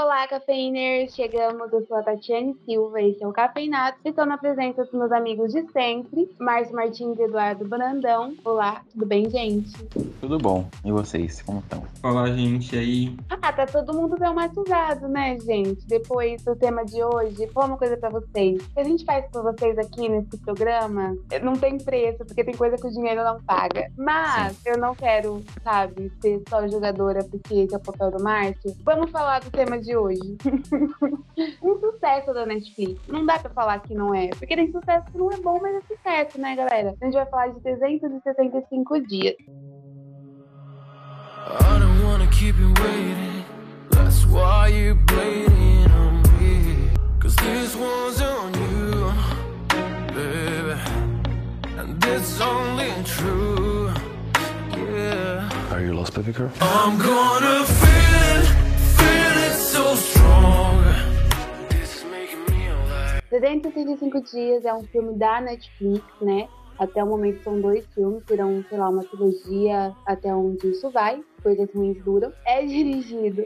Olá, cafeiners! Chegamos, eu sou a Tatiane Silva, esse é o Cafeinado. Estou na presença dos meus amigos de sempre, Márcio Martins e Eduardo Brandão. Olá, tudo bem, gente? Tudo bom. E vocês, como estão? Olá, gente, e aí? Ah, tá todo mundo traumatizado, né, gente? Depois do tema de hoje, vou falar uma coisa pra vocês. O que a gente faz por vocês aqui nesse programa não tem preço, porque tem coisa que o dinheiro não paga. Mas Sim. eu não quero, sabe, ser só jogadora porque esse é o papel do Márcio. Vamos falar do tema de de hoje. um sucesso da Netflix. Não dá pra falar que não é, porque tem sucesso que não é bom, mas é sucesso, né, galera? A gente vai falar de 365 dias. I don't wanna keep you waiting. That's why you're bleeding on me. Cause this one's on you, baby. And it's only true. Yeah. Are you lost, baby girl? I'm gonna feel it. 365 Dias é um filme da Netflix, né? Até o momento são dois filmes, serão, sei lá, uma trilogia até onde isso vai, coisas ruins duram. É dirigido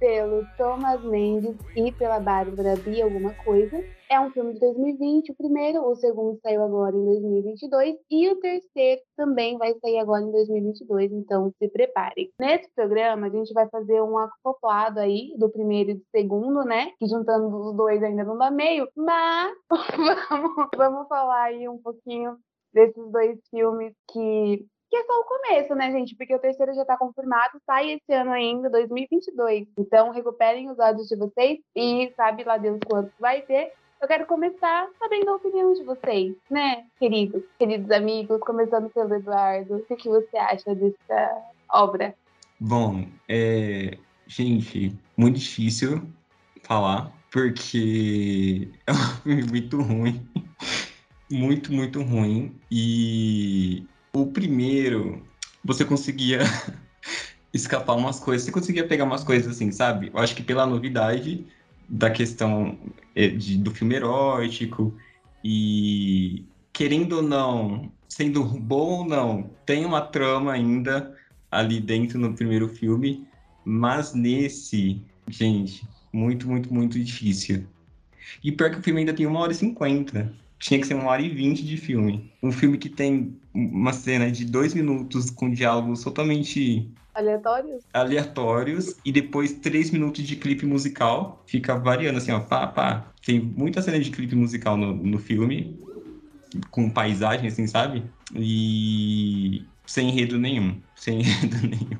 pelo Thomas Mendes e pela Bárbara B. alguma coisa. É um filme de 2020, o primeiro, o segundo saiu agora em 2022 e o terceiro também vai sair agora em 2022, então se preparem. Nesse programa a gente vai fazer um acoplado aí do primeiro e do segundo, né? Que juntando os dois ainda não dá meio, mas vamos, vamos falar aí um pouquinho desses dois filmes que que é só o começo, né, gente? Porque o terceiro já tá confirmado, sai esse ano ainda, 2022. Então, recuperem os olhos de vocês e sabe lá Deus quanto vai ter. Eu quero começar sabendo a opinião de vocês, né, queridos, queridos amigos, começando pelo Eduardo. O que você acha dessa obra? Bom, é... gente, muito difícil falar, porque é um filme muito ruim. muito, muito ruim. E o primeiro, você conseguia escapar umas coisas, você conseguia pegar umas coisas assim, sabe? Eu acho que pela novidade da questão é, de, do filme erótico e querendo ou não, sendo bom ou não, tem uma trama ainda ali dentro no primeiro filme, mas nesse, gente, muito, muito, muito difícil. E pior que o filme ainda tem uma hora e cinquenta tinha que ser uma hora e vinte de filme. Um filme que tem uma cena de dois minutos com diálogos totalmente aleatórios? aleatórios e depois três minutos de clipe musical. Fica variando assim ó pá pá. Tem muita cena de clipe musical no, no filme com paisagem assim sabe? E sem enredo nenhum sem enredo nenhum.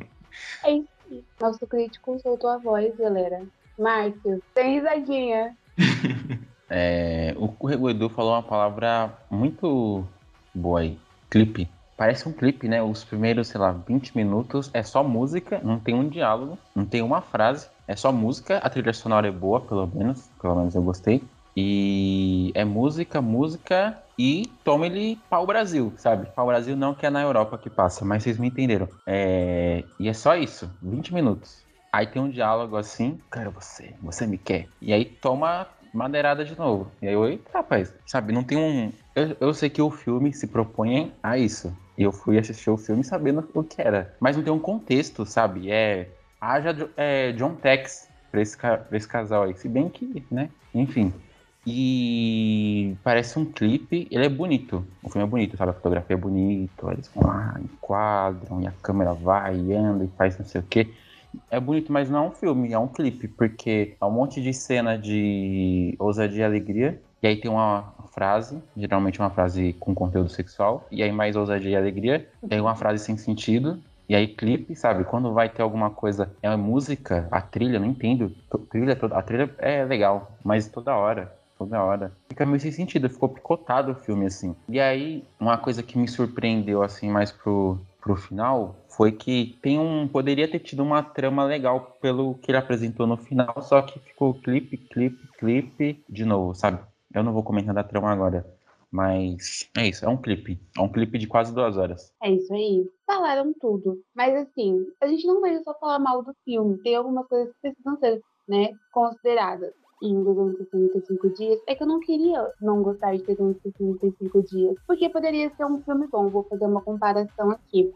É isso nosso crítico soltou a voz galera. Márcio tem risadinha É, o, Edu falou uma palavra muito boa aí. Clipe. Parece um clipe, né? Os primeiros, sei lá, 20 minutos é só música, não tem um diálogo, não tem uma frase, é só música. A trilha sonora é boa, pelo menos, pelo menos eu gostei. E é música, música e toma ele pau Brasil, sabe? Pau Brasil não que é na Europa que passa, mas vocês me entenderam. É... E é só isso, 20 minutos. Aí tem um diálogo assim, quero você, você me quer. E aí toma madeirada de novo. E aí eu, eita, rapaz, sabe, não tem um. Eu, eu sei que o filme se propõe a isso. E eu fui assistir o filme sabendo o que era. Mas não tem um contexto, sabe? É. Haja é, John Tex pra esse, pra esse casal aí. Se bem que, né? Enfim. E parece um clipe, ele é bonito. O filme é bonito, sabe? A fotografia é bonita, eles vão lá, enquadram, e a câmera vai e anda e faz não sei o quê é bonito, mas não é um filme, é um clipe, porque é um monte de cena de ousadia e alegria, e aí tem uma frase, geralmente uma frase com conteúdo sexual, e aí mais ousadia e alegria, e aí uma frase sem sentido, e aí clipe, sabe? Quando vai ter alguma coisa, é a música, a trilha, não entendo. A trilha, a trilha é legal, mas toda hora, toda hora. Fica meio sem sentido, ficou picotado o filme assim. E aí, uma coisa que me surpreendeu assim mais pro pro final foi que tem um poderia ter tido uma trama legal pelo que ele apresentou no final, só que ficou clipe, clipe, clipe de novo, sabe? Eu não vou comentar da trama agora, mas é isso, é um clipe, é um clipe de quase duas horas. É isso aí, falaram tudo, mas assim, a gente não veio só falar mal do filme, tem algumas coisas que precisam ser, né, consideradas em 265 dias, é que eu não queria não gostar de 365 dias, porque poderia ser um filme bom. Vou fazer uma comparação aqui.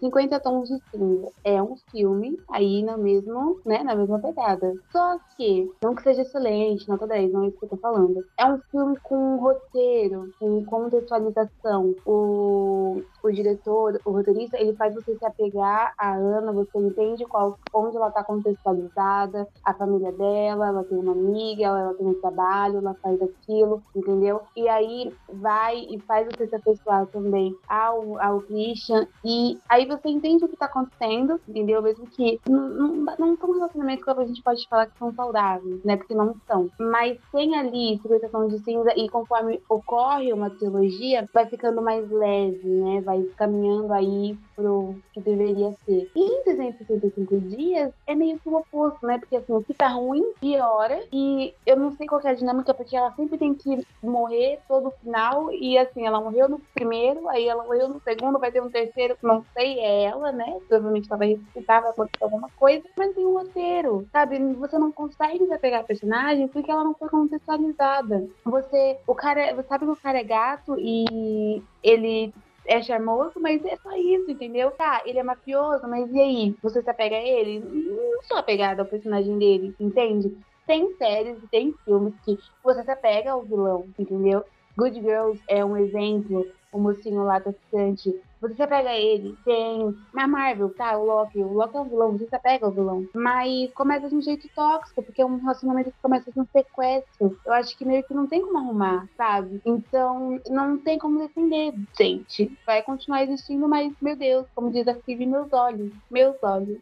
50 Tons de Cinza é um filme aí na, mesmo, né, na mesma pegada. Só que, não que seja excelente, nota 10, não é isso que eu tô falando. É um filme com roteiro, com contextualização. O, o diretor, o roteirista, ele faz você se apegar à Ana, você entende qual, onde ela tá contextualizada, a família dela, ela tem uma amiga, ela, ela tem um trabalho, ela faz aquilo, entendeu? E aí vai e faz você se afeiçoar também ao, ao Christian. E aí você entende o que tá acontecendo, entendeu? Mesmo que não, são relacionamentos que a gente pode falar que são saudáveis, né? Porque não são. Mas tem ali 50 tons de cinza e conforme ocorre uma trilogia, vai ficando mais leve, né? Vai caminhando aí pro que deveria ser. E em 365 dias é meio que o oposto, né? Porque assim, fica ruim, piora. E eu não sei qual é a dinâmica, porque ela sempre tem que morrer todo final. E assim, ela morreu no primeiro, aí ela morreu no segundo, vai ter um terceiro, não sei, é ela, né? Provavelmente ela vai ressuscitar, vai acontecer alguma coisa. Mas tem um roteiro, sabe? Você não consegue desapegar a personagem porque ela não foi contextualizada. Você, o cara, você sabe que o cara é gato e ele é charmoso, mas é só isso, entendeu? Tá, ele é mafioso, mas e aí? Você se apega a ele? Não sou apegada ao personagem dele, entende? Tem séries e tem filmes que você se apega ao vilão, entendeu? Good Girls é um exemplo, o mocinho lá traficante você se apega a ele. Tem na Marvel, tá? O Loki. O Loki é um vilão, você se apega ao vilão. Mas começa de um jeito tóxico, porque é um relacionamento que começa de um sequestro. Eu acho que meio que não tem como arrumar, sabe? Então, não tem como defender, gente. Vai continuar existindo, mas, meu Deus, como diz a Phoebe, meus olhos. Meus olhos.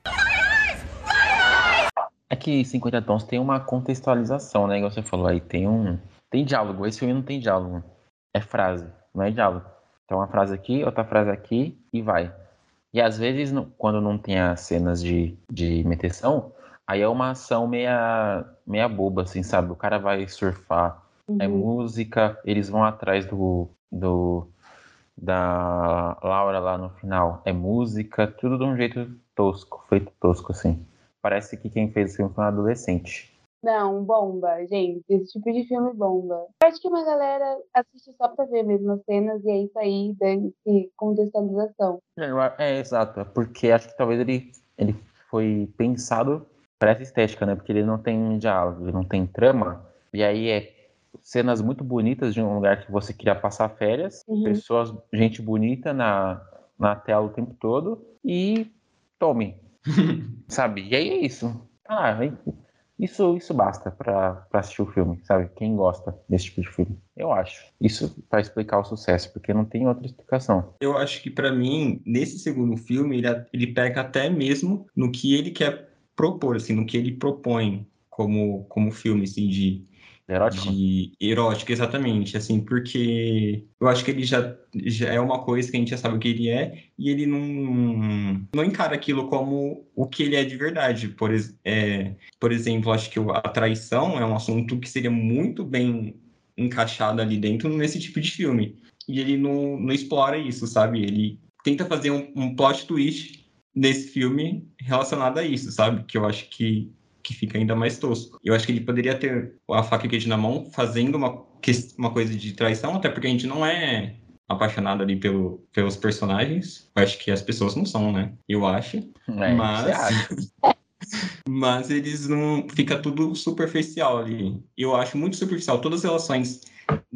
É que 50 Tons tem uma contextualização, né? Igual você falou aí, tem um. Tem diálogo. Esse filme não tem diálogo. É frase, não é diálogo. Então, uma frase aqui, outra frase aqui e vai. E às vezes, quando não tem as cenas de, de meteção, aí é uma ação meia, meia boba, assim, sabe? O cara vai surfar, é uhum. é música, eles vão atrás do, do da Laura lá no final. É música, tudo de um jeito tosco, feito tosco, assim. Parece que quem fez o filme foi um adolescente. Não, bomba, gente. Esse tipo de filme bomba. Eu acho que uma galera assiste só pra ver mesmo as cenas e é isso aí, dane-se contextualização. É, é, exato. É porque acho que talvez ele, ele foi pensado para essa estética, né? Porque ele não tem diálogo, ele não tem trama. E aí é cenas muito bonitas de um lugar que você queria passar férias, uhum. pessoas, gente bonita na, na tela o tempo todo e tome. sabe? E aí é isso. Ah, isso, isso basta para assistir o filme, sabe? Quem gosta desse tipo de filme. Eu acho. Isso para explicar o sucesso, porque não tem outra explicação. Eu acho que para mim, nesse segundo filme, ele, ele pega até mesmo no que ele quer propor, assim, no que ele propõe como, como filme, assim, de Erótico? De erótico, exatamente. Assim, porque eu acho que ele já, já é uma coisa que a gente já sabe o que ele é, e ele não, não encara aquilo como o que ele é de verdade. Por, é, por exemplo, acho que a traição é um assunto que seria muito bem encaixado ali dentro nesse tipo de filme. E ele não, não explora isso, sabe? Ele tenta fazer um, um plot twist nesse filme relacionado a isso, sabe? Que eu acho que que fica ainda mais tosco. Eu acho que ele poderia ter a faca e queijo na mão fazendo uma, uma coisa de traição, até porque a gente não é apaixonado ali pelo, pelos personagens. Eu acho que as pessoas não são, né? Eu acho. É, mas. mas eles não. Fica tudo superficial ali. Eu acho muito superficial. Todas as relações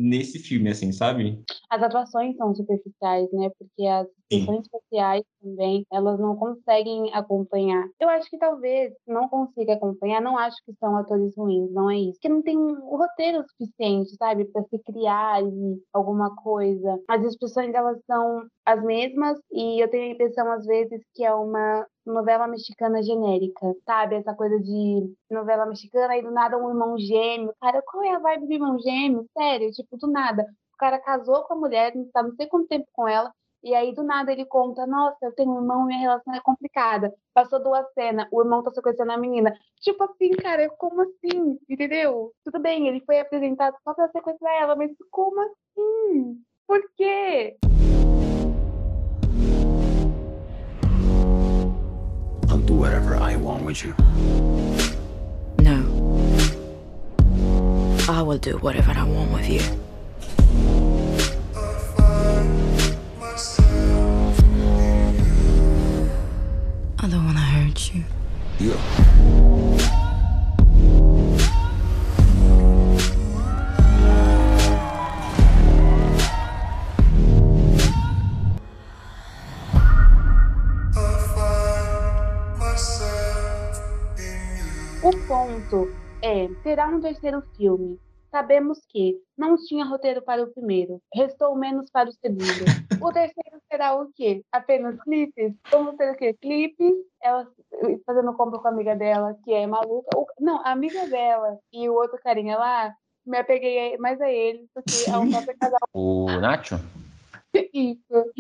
nesse filme, assim, sabe? As atuações são superficiais, né? Porque as questões sociais também, elas não conseguem acompanhar. Eu acho que talvez não consiga acompanhar, não acho que são atores ruins, não é isso. Porque não tem o roteiro suficiente, sabe? Para se criar ali alguma coisa. As expressões, elas são as mesmas e eu tenho a impressão, às vezes, que é uma novela mexicana genérica, sabe? Essa coisa de novela mexicana e do nada um irmão gêmeo. Cara, qual é a vibe do irmão gêmeo? Sério, tipo, do nada. O cara casou com a mulher, tá não sei quanto tempo com ela, e aí, do nada, ele conta: Nossa, eu tenho um irmão minha relação é complicada. Passou duas cenas, o irmão tá sequestrando a menina. Tipo assim, cara, como assim? Entendeu? Tudo bem, ele foi apresentado só pra sequestrar ela, mas como assim? Por quê? whatever I want with you. No. I will do whatever I want with you. I don't want to hurt you. Yeah. Terceiro filme. Sabemos que não tinha roteiro para o primeiro, restou menos para o segundo. O terceiro será o quê? Apenas clipes? Vamos ter o quê? Clipes, ela fazendo compra com a amiga dela, que é maluca. Não, a amiga dela e o outro carinha lá, me apeguei mais a ele, porque é um próprio casal. O Nacho? Isso.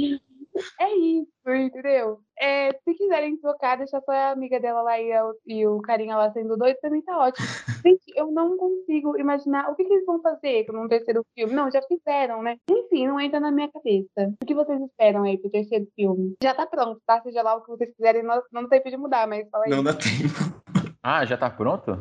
É isso, entendeu? É, se quiserem trocar, deixar só a amiga dela lá e, a- e o carinha lá sendo doido, também tá ótimo. Gente, eu não consigo imaginar o que, que eles vão fazer num terceiro filme. Não, já fizeram, né? Enfim, não entra na minha cabeça. O que vocês esperam aí pro terceiro filme? Já tá pronto, tá? Seja lá o que vocês quiserem, não, não tem de mudar, mas fala aí. Não dá tempo. Ah, já tá pronto?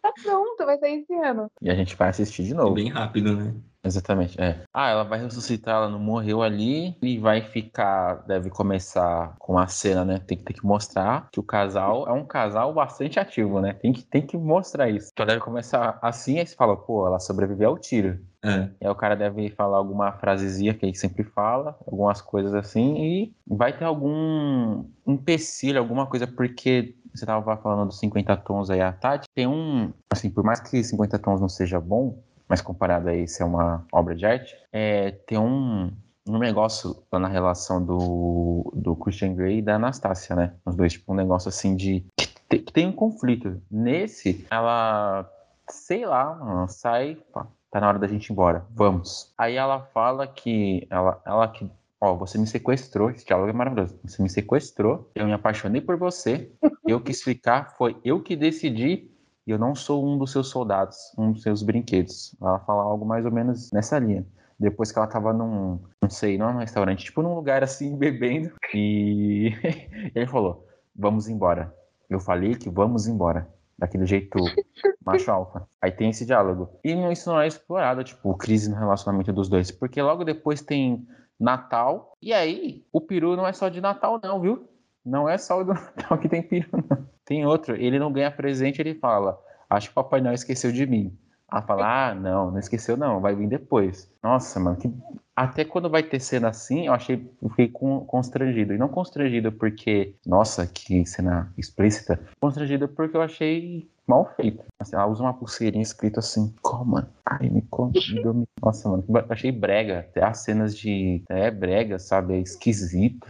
Tá pronto, vai sair esse ano. E a gente vai assistir de novo. Bem rápido, né? Exatamente, é. Ah, ela vai ressuscitar, ela não morreu ali e vai ficar, deve começar com a cena, né? Tem que ter que mostrar que o casal é um casal bastante ativo, né? Tem que, tem que mostrar isso. Então deve começar assim, aí você fala, pô, ela sobreviveu ao tiro. É. E aí o cara deve falar alguma frasezinha que ele sempre fala, algumas coisas assim, e vai ter algum empecilho, alguma coisa, porque você tava falando dos 50 tons aí, a Tati, tem um, assim, por mais que 50 tons não seja bom, mas comparado a isso é uma obra de arte, é, tem um, um negócio lá na relação do, do Christian Grey e da Anastácia, né? Os dois, tipo, um negócio assim de. que tem- que tem um conflito. Nesse, ela, sei lá, mano, sai, pá, tá na hora da gente ir embora, vamos. Aí ela fala que. Ela, ela que. Ó, você me sequestrou, esse diálogo é maravilhoso. Você me sequestrou, eu me apaixonei por você, eu quis ficar, foi eu que decidi e eu não sou um dos seus soldados, um dos seus brinquedos. Ela fala algo mais ou menos nessa linha. Depois que ela tava num, não sei, não é um restaurante, tipo num lugar assim, bebendo, e ele falou: Vamos embora. Eu falei que vamos embora. Daquele jeito macho alfa. Aí tem esse diálogo. E isso não é explorado, tipo, crise no relacionamento dos dois. Porque logo depois tem Natal. E aí, o peru não é só de Natal, não, viu? Não é só o do Natal que tem peru, não. Tem outro. Ele não ganha presente, ele fala: Acho que o Papai Noel esqueceu de mim. Ela fala: Ah, não, não esqueceu, não. Vai vir depois. Nossa, mano, que até quando vai ter cena assim, eu achei, fiquei con- constrangido. E não constrangido porque, nossa, que cena explícita. Constrangido porque eu achei mal feito. Assim, ela usa uma pulseirinha escrito assim, coma, ai, me convidou, me... Nossa, mano, achei brega. Até as cenas de... É brega, sabe? É esquisito.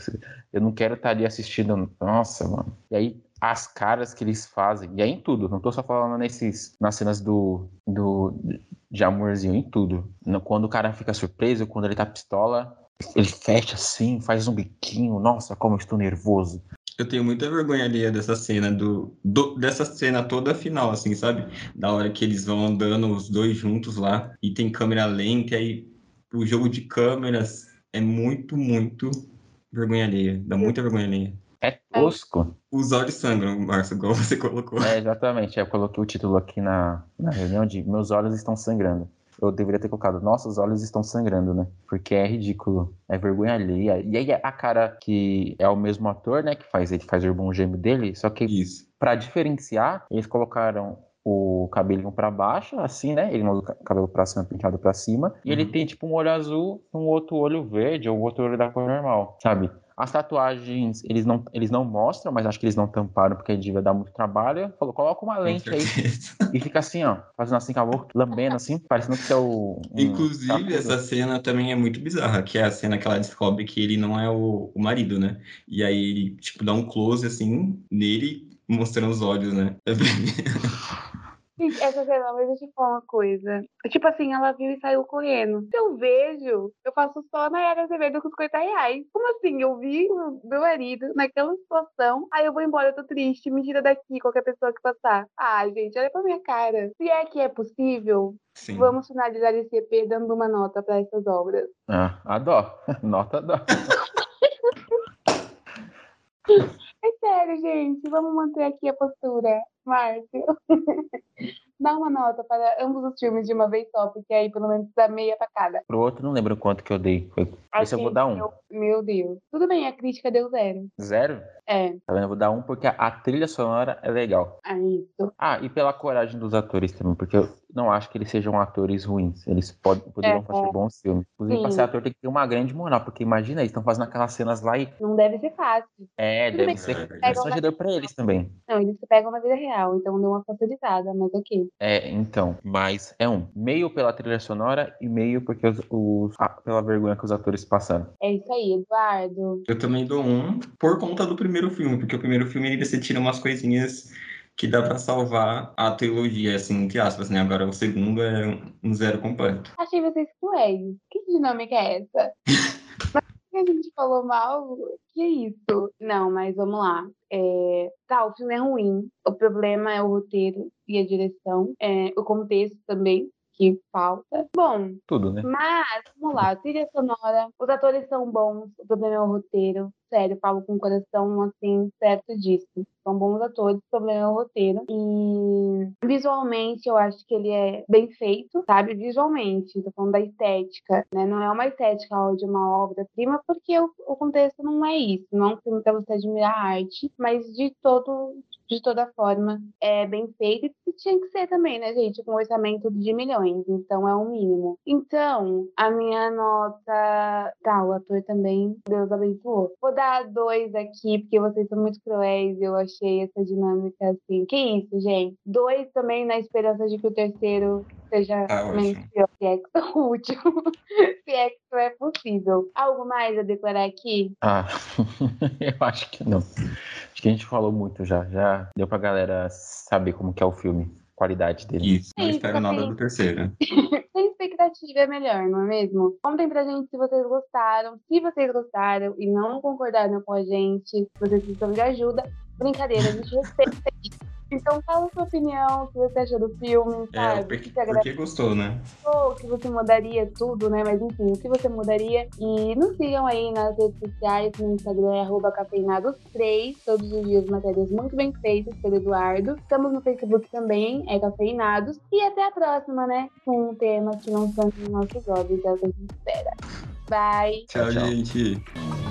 Eu não quero estar ali assistindo... Nossa, mano. E aí, as caras que eles fazem, e é em tudo, não tô só falando nesses, nas cenas do, do, de amorzinho, em tudo. Quando o cara fica surpreso, quando ele tá pistola, ele fecha assim, faz um biquinho, nossa, como eu estou nervoso. Eu tenho muita vergonha alheia dessa cena, do, do- dessa cena toda final, assim, sabe? Da hora que eles vão andando os dois juntos lá e tem câmera lenta, e aí o jogo de câmeras é muito, muito vergonha alheia. Dá muita vergonha alheia. É tosco. Os olhos sangram, Márcio, igual você colocou. É, exatamente. Eu coloquei o título aqui na, na reunião de Meus olhos estão sangrando. Eu deveria ter colocado Nossos olhos estão sangrando, né? Porque é ridículo. É vergonha alheia. E aí a cara que é o mesmo ator, né? Que faz ele faz o irmão gêmeo dele. Só que. Pra diferenciar, eles colocaram o cabelinho pra baixo, assim, né? Ele não usa o cabelo pra cima, penteado pra cima. E ele Uhum. tem, tipo, um olho azul, um outro olho verde, ou outro olho da cor normal, sabe? As tatuagens, eles não, eles não mostram, mas acho que eles não tamparam porque devia dar muito trabalho. Falou, coloca uma lente aí e fica assim, ó, fazendo assim com a boca, lambendo assim, parecendo que é o. um Inclusive, essa cena também é muito bizarra, que é a cena que ela descobre que ele não é o, o marido, né? E aí ele, tipo, dá um close, assim, nele, mostrando os olhos, né? Gente, essa cena, mas deixa eu falar uma coisa. Tipo assim, ela viu e saiu correndo. Se eu vejo, eu faço só na Era Azevedo com 50 reais. Como assim? Eu vi o meu marido naquela situação, aí eu vou embora, eu tô triste, me tira daqui, qualquer pessoa que passar. Ah, gente, olha pra minha cara. Se é que é possível, Sim. vamos finalizar esse EP dando uma nota pra essas obras. Ah, a dó. Nota dó. É sério, gente, vamos manter aqui a postura, Márcio. dá uma nota para ambos os filmes de uma vez só, porque aí pelo menos dá meia pra cada. Pro outro, não lembro quanto que eu dei. Foi... Esse eu vou dar um. Meu, meu Deus. Tudo bem, a crítica deu zero. Zero? É, Tá vendo? Eu vou dar um porque a, a trilha sonora é legal. é isso. Ah, e pela coragem dos atores também, porque eu não acho que eles sejam atores ruins. Eles pod poderiam É, fazer é. bons filmes. Inclusive, pra Sim. ser ator tem que ter uma grande moral, porque imagina, eles estão fazendo aquelas cenas lá e. Não deve ser fácil. É, Tudo deve ser É, constrangedor pra eles também. Não, eles se pegam na vida real, então deu uma facilitada, mas ok. É, então, mas é um. Meio pela trilha sonora e meio porque os, os- ah, pela vergonha que os atores passaram. É isso aí, Eduardo. Eu também dou um por conta do primeiro filme, porque o primeiro filme ainda você tira umas coisinhas que dá pra salvar a trilogia, assim, entre aspas, né? Agora o segundo é um zero completo. Achei vocês cruéis. Que dinâmica é essa? Mas que a gente falou mal? Que é isso? Não, mas vamos lá. É, Tá, o filme é ruim. O problema é o roteiro e a direção. É, o contexto também, que falta. Bom, Tudo, né? mas, vamos lá, trilha sonora, os atores são bons, o problema é o roteiro. Sério, falo com o coração, assim, certo disso. São bons atores, o problema é o roteiro. E visualmente, eu acho que ele é bem feito, sabe? Visualmente, tô falando da estética, né? Não é uma estética de uma obra-prima, porque o, o contexto não é isso. Não é um filme pra você admirar a arte, mas de todo de toda forma, é bem feito e tinha que ser também, né, gente? Com um orçamento de milhões, então é o mínimo. Então, a minha nota. Tá, o ator também, Deus abençoou. Vou dar dois aqui, porque vocês são muito cruéis e eu achei essa dinâmica assim. Que isso, gente? Dois também na esperança de que o terceiro seja menos pior. Se é que o último. se é que isso é possível. Algo mais a declarar aqui? Ah, eu acho que não. Acho que a gente falou muito já. Já deu pra galera saber como que é o filme, qualidade dele. Isso, não espero nada do terceiro. Sem expectativa é melhor, não é mesmo? Contem pra gente se vocês gostaram. Se vocês gostaram e não concordaram com a gente, vocês precisam de ajuda. Brincadeira, a gente respeita isso. Então fala a sua opinião, o que você achou do filme, É, sabe? que porque, porque gostou, né? o que você mudaria, tudo, né? Mas enfim, o que você mudaria. E nos sigam aí nas redes sociais, no Instagram, é arroba cafeinados3, todos os dias matérias muito bem feitas pelo Eduardo. Estamos no Facebook também, é Cafeinados. E até a próxima, né? Com um tema que não são os nossos olhos, é o que a gente espera. Bye! Tchau, Tchau. gente.